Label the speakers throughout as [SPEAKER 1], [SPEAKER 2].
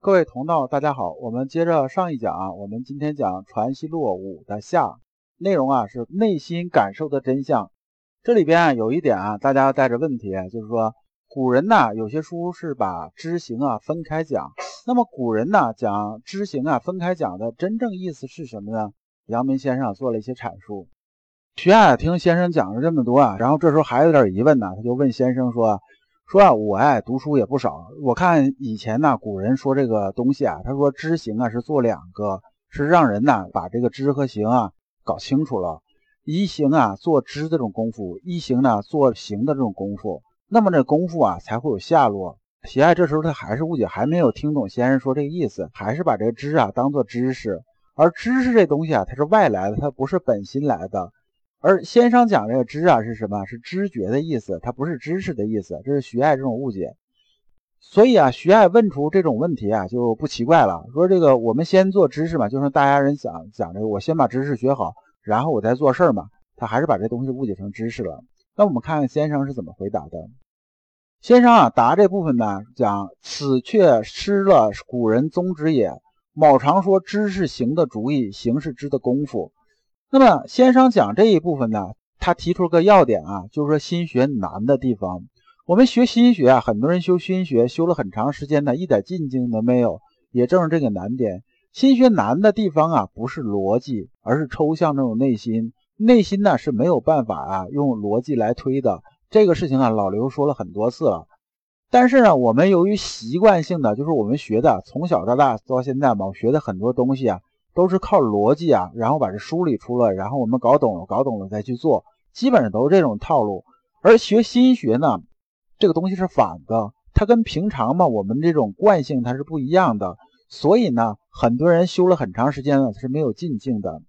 [SPEAKER 1] 各位同道，大家好，我们接着上一讲啊，我们今天讲《传习录》五的下，内容啊是内心感受的真相。这里边啊有一点啊，大家要带着问题，就是说古人呢有些书是把知行啊分开讲，那么古人呢讲知行啊分开讲的真正意思是什么呢？阳明先生做了一些阐述。徐爱听先生讲了这么多啊，然后这时候还有点疑问呢，他就问先生说。说啊，我爱读书也不少，我看以前呢古人说这个东西啊，他说知行啊是做两个，是让人呢把这个知和行啊搞清楚了，一行啊做知这种功夫，一行呢做行的这种功夫，那么这功夫啊才会有下落。喜爱这时候他还是误解，还没有听懂先生说这个意思，还是把这个知啊当做知识，而知识这东西啊它是外来的，它不是本心来的。而先生讲这个知啊是什么？是知觉的意思，它不是知识的意思。这是徐爱这种误解。所以啊，徐爱问出这种问题啊就不奇怪了。说这个我们先做知识嘛，就是大家人讲讲这个，我先把知识学好，然后我再做事儿嘛。他还是把这东西误解成知识了。那我们看看先生是怎么回答的。先生啊答这部分呢，讲此却失了古人宗旨也。某常说知是行的主意，行是知的功夫。那么先生讲这一部分呢，他提出个要点啊，就是说心学难的地方。我们学心学啊，很多人修心学修了很长时间呢，一点进境都没有。也正是这个难点，心学难的地方啊，不是逻辑，而是抽象这种内心。内心呢是没有办法啊用逻辑来推的。这个事情啊，老刘说了很多次了。但是呢，我们由于习惯性的，就是我们学的从小到大到现在嘛，学的很多东西啊。都是靠逻辑啊，然后把这梳理出来，然后我们搞懂了，搞懂了再去做，基本上都是这种套路。而学心学呢，这个东西是反的，它跟平常嘛我们这种惯性它是不一样的，所以呢，很多人修了很长时间了是没有进境的。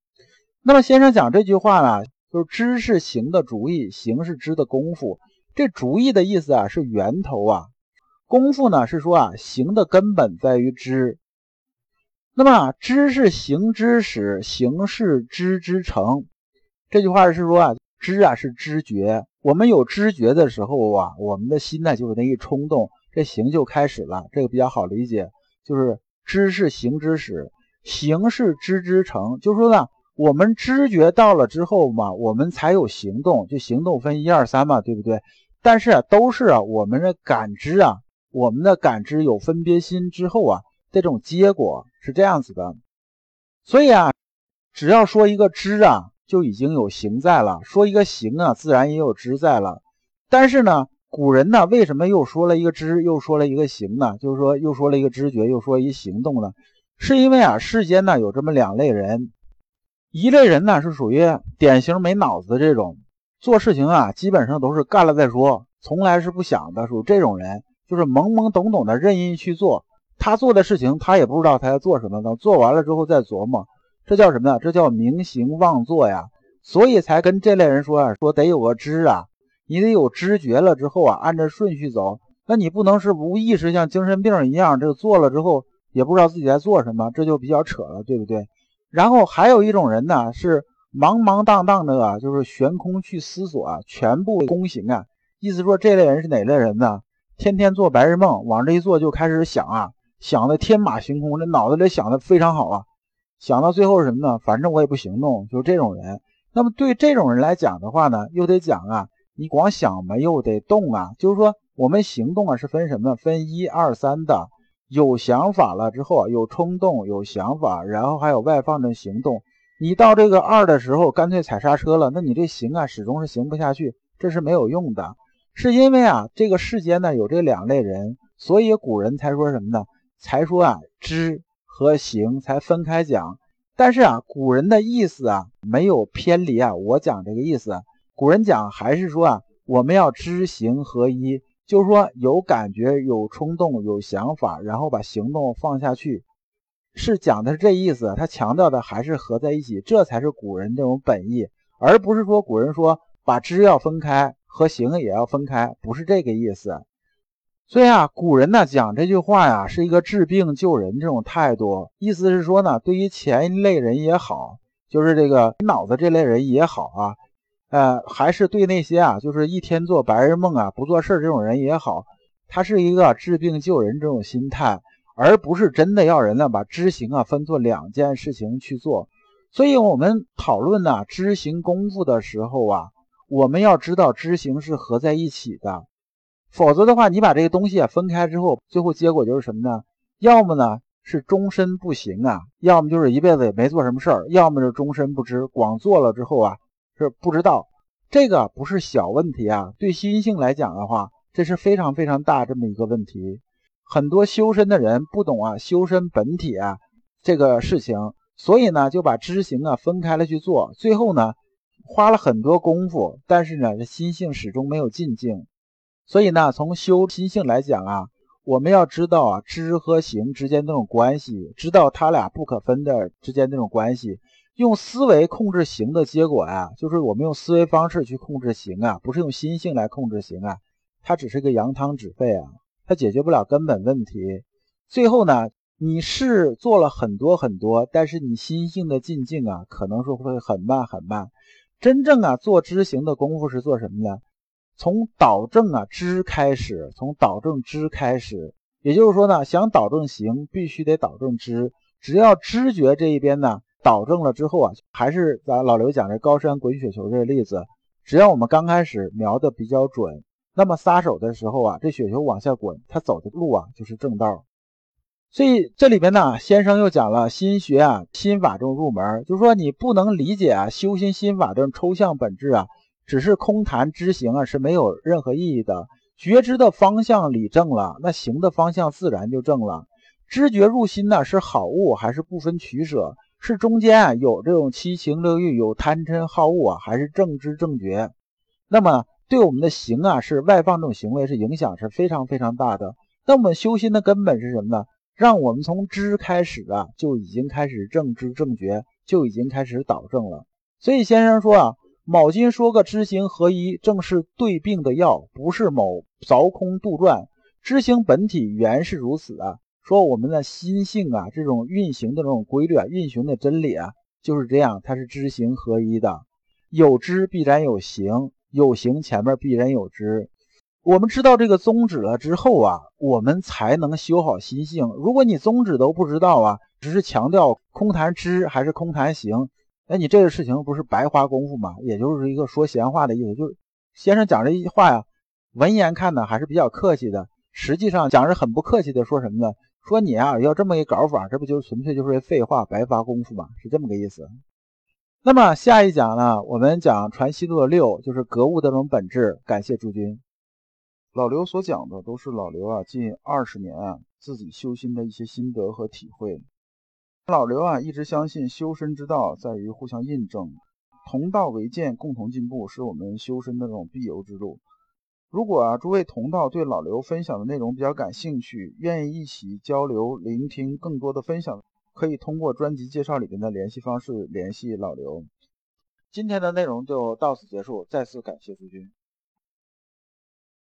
[SPEAKER 1] 那么先生讲这句话呢，就是知是行的主意，行是知的功夫。这主意的意思啊是源头啊，功夫呢是说啊行的根本在于知。那么知是行之始，行是知之成。这句话是说啊，知啊是知觉。我们有知觉的时候啊，我们的心呢就是那一冲动，这行就开始了。这个比较好理解，就是知是行之始，行是知之成。就是说呢，我们知觉到了之后嘛，我们才有行动。就行动分一二三嘛，对不对？但是啊都是啊，我们的感知啊，我们的感知有分别心之后啊。这种结果是这样子的，所以啊，只要说一个知啊，就已经有行在了；说一个行啊，自然也有知在了。但是呢，古人呢，为什么又说了一个知，又说了一个行呢？就是说，又说了一个知觉，又说一行动呢？是因为啊，世间呢有这么两类人，一类人呢是属于典型没脑子的这种，做事情啊基本上都是干了再说，从来是不想的，属于这种人，就是懵懵懂懂的任意去做。他做的事情，他也不知道他要做什么。等做完了之后再琢磨，这叫什么呀？这叫明行妄作呀。所以才跟这类人说啊，说得有个知啊，你得有知觉了之后啊，按着顺序走。那你不能是无意识，像精神病一样，这个做了之后也不知道自己在做什么，这就比较扯了，对不对？然后还有一种人呢，是茫茫荡荡的啊，就是悬空去思索啊，全部功行啊。意思说这类人是哪类人呢？天天做白日梦，往这一坐就开始想啊。想的天马行空，这脑子里想的非常好啊！想到最后是什么呢？反正我也不行动，就是这种人。那么对这种人来讲的话呢，又得讲啊，你光想嘛，又得动啊。就是说，我们行动啊是分什么？分一二三的。有想法了之后啊，有冲动，有想法，然后还有外放的行动。你到这个二的时候，干脆踩刹车了，那你这行啊，始终是行不下去，这是没有用的。是因为啊，这个世间呢有这两类人，所以古人才说什么呢？才说啊，知和行才分开讲，但是啊，古人的意思啊没有偏离啊。我讲这个意思，古人讲还是说啊，我们要知行合一，就是说有感觉、有冲动、有想法，然后把行动放下去，是讲的是这意思。他强调的还是合在一起，这才是古人这种本意，而不是说古人说把知要分开和行也要分开，不是这个意思。所以啊，古人呢讲这句话呀，是一个治病救人这种态度，意思是说呢，对于前一类人也好，就是这个脑子这类人也好啊，呃，还是对那些啊，就是一天做白日梦啊，不做事这种人也好，他是一个治病救人这种心态，而不是真的要人呢把知行啊分作两件事情去做。所以，我们讨论呢知行功夫的时候啊，我们要知道知行是合在一起的，否则的话，你把这个东西啊分开之后，最后结果就是什么呢？要么呢是终身不行啊，要么就是一辈子也没做什么事儿，要么是终身不知，光做了之后啊是不知道。这个不是小问题啊，对心性来讲的话，这是非常非常大这么一个问题。很多修身的人不懂啊，修身本体啊这个事情，所以呢就把知行啊分开了去做，最后呢花了很多功夫，但是呢这心性始终没有进境。所以呢从修心性来讲啊，我们要知道啊知和行之间那种关系，知道它俩不可分的之间那种关系。用思维控制行的结果啊，就是我们用思维方式去控制行啊，不是用心性来控制行啊，它只是个扬汤止沸啊。它解决不了根本问题。最后呢，你是做了很多很多，但是你心性的进境啊，可能说会很慢很慢。真正啊，做知行的功夫是做什么呢？从导正啊知开始，从导正知开始。也就是说呢，想导正行，必须得导正知。只要知觉这一边呢导正了之后啊，还是咱老刘讲这高山滚雪球这个例子，只要我们刚开始瞄的比较准。那么撒手的时候啊，这雪球往下滚，它走的路啊就是正道。所以这里边呢，先生又讲了心学啊，心法中入门，就是说你不能理解啊，修心心法这种抽象本质啊，只是空谈知行啊，是没有任何意义的。觉知的方向理正了，那行的方向自然就正了。知觉入心呢，是好物还是不分取舍？是中间啊有这种七情六欲，有贪嗔好恶啊，还是正知正觉？那么。对我们的行啊，是外放这种行为是影响是非常非常大的。那我们修心的根本是什么呢？让我们从知开始啊，就已经开始正知正觉，就已经开始导正了。所以先生说啊，卯金说个知行合一，正是对病的药，不是某凿空杜撰。知行本体原是如此啊。说我们的心性啊，这种运行的这种规律啊，运行的真理啊，就是这样，它是知行合一的，有知必然有行。有行前面必然有知，我们知道这个宗旨了之后啊，我们才能修好心性。如果你宗旨都不知道啊，只是强调空谈知还是空谈行，那你这个事情不是白花功夫吗？也就是一个说闲话的意思。就是先生讲这句话呀，文言看呢还是比较客气的，实际上讲是很不客气的。说什么呢？说你啊要这么一搞法，这不就纯粹就是废话白发功夫吗？是这么个意思。那么下一讲呢，我们讲传习录的六，就是格物的这种本质。感谢诸君。
[SPEAKER 2] 老刘所讲的都是老刘啊近二十年啊自己修心的一些心得和体会。老刘啊一直相信修身之道在于互相印证，同道为鉴，共同进步，是我们修身的这种必由之路。如果啊诸位同道对老刘分享的内容比较感兴趣，愿意一起交流、聆听更多的分享。可以通过专辑介绍里边的联系方式联系老刘。
[SPEAKER 1] 今天的内容就到此结束，再次感谢诸君。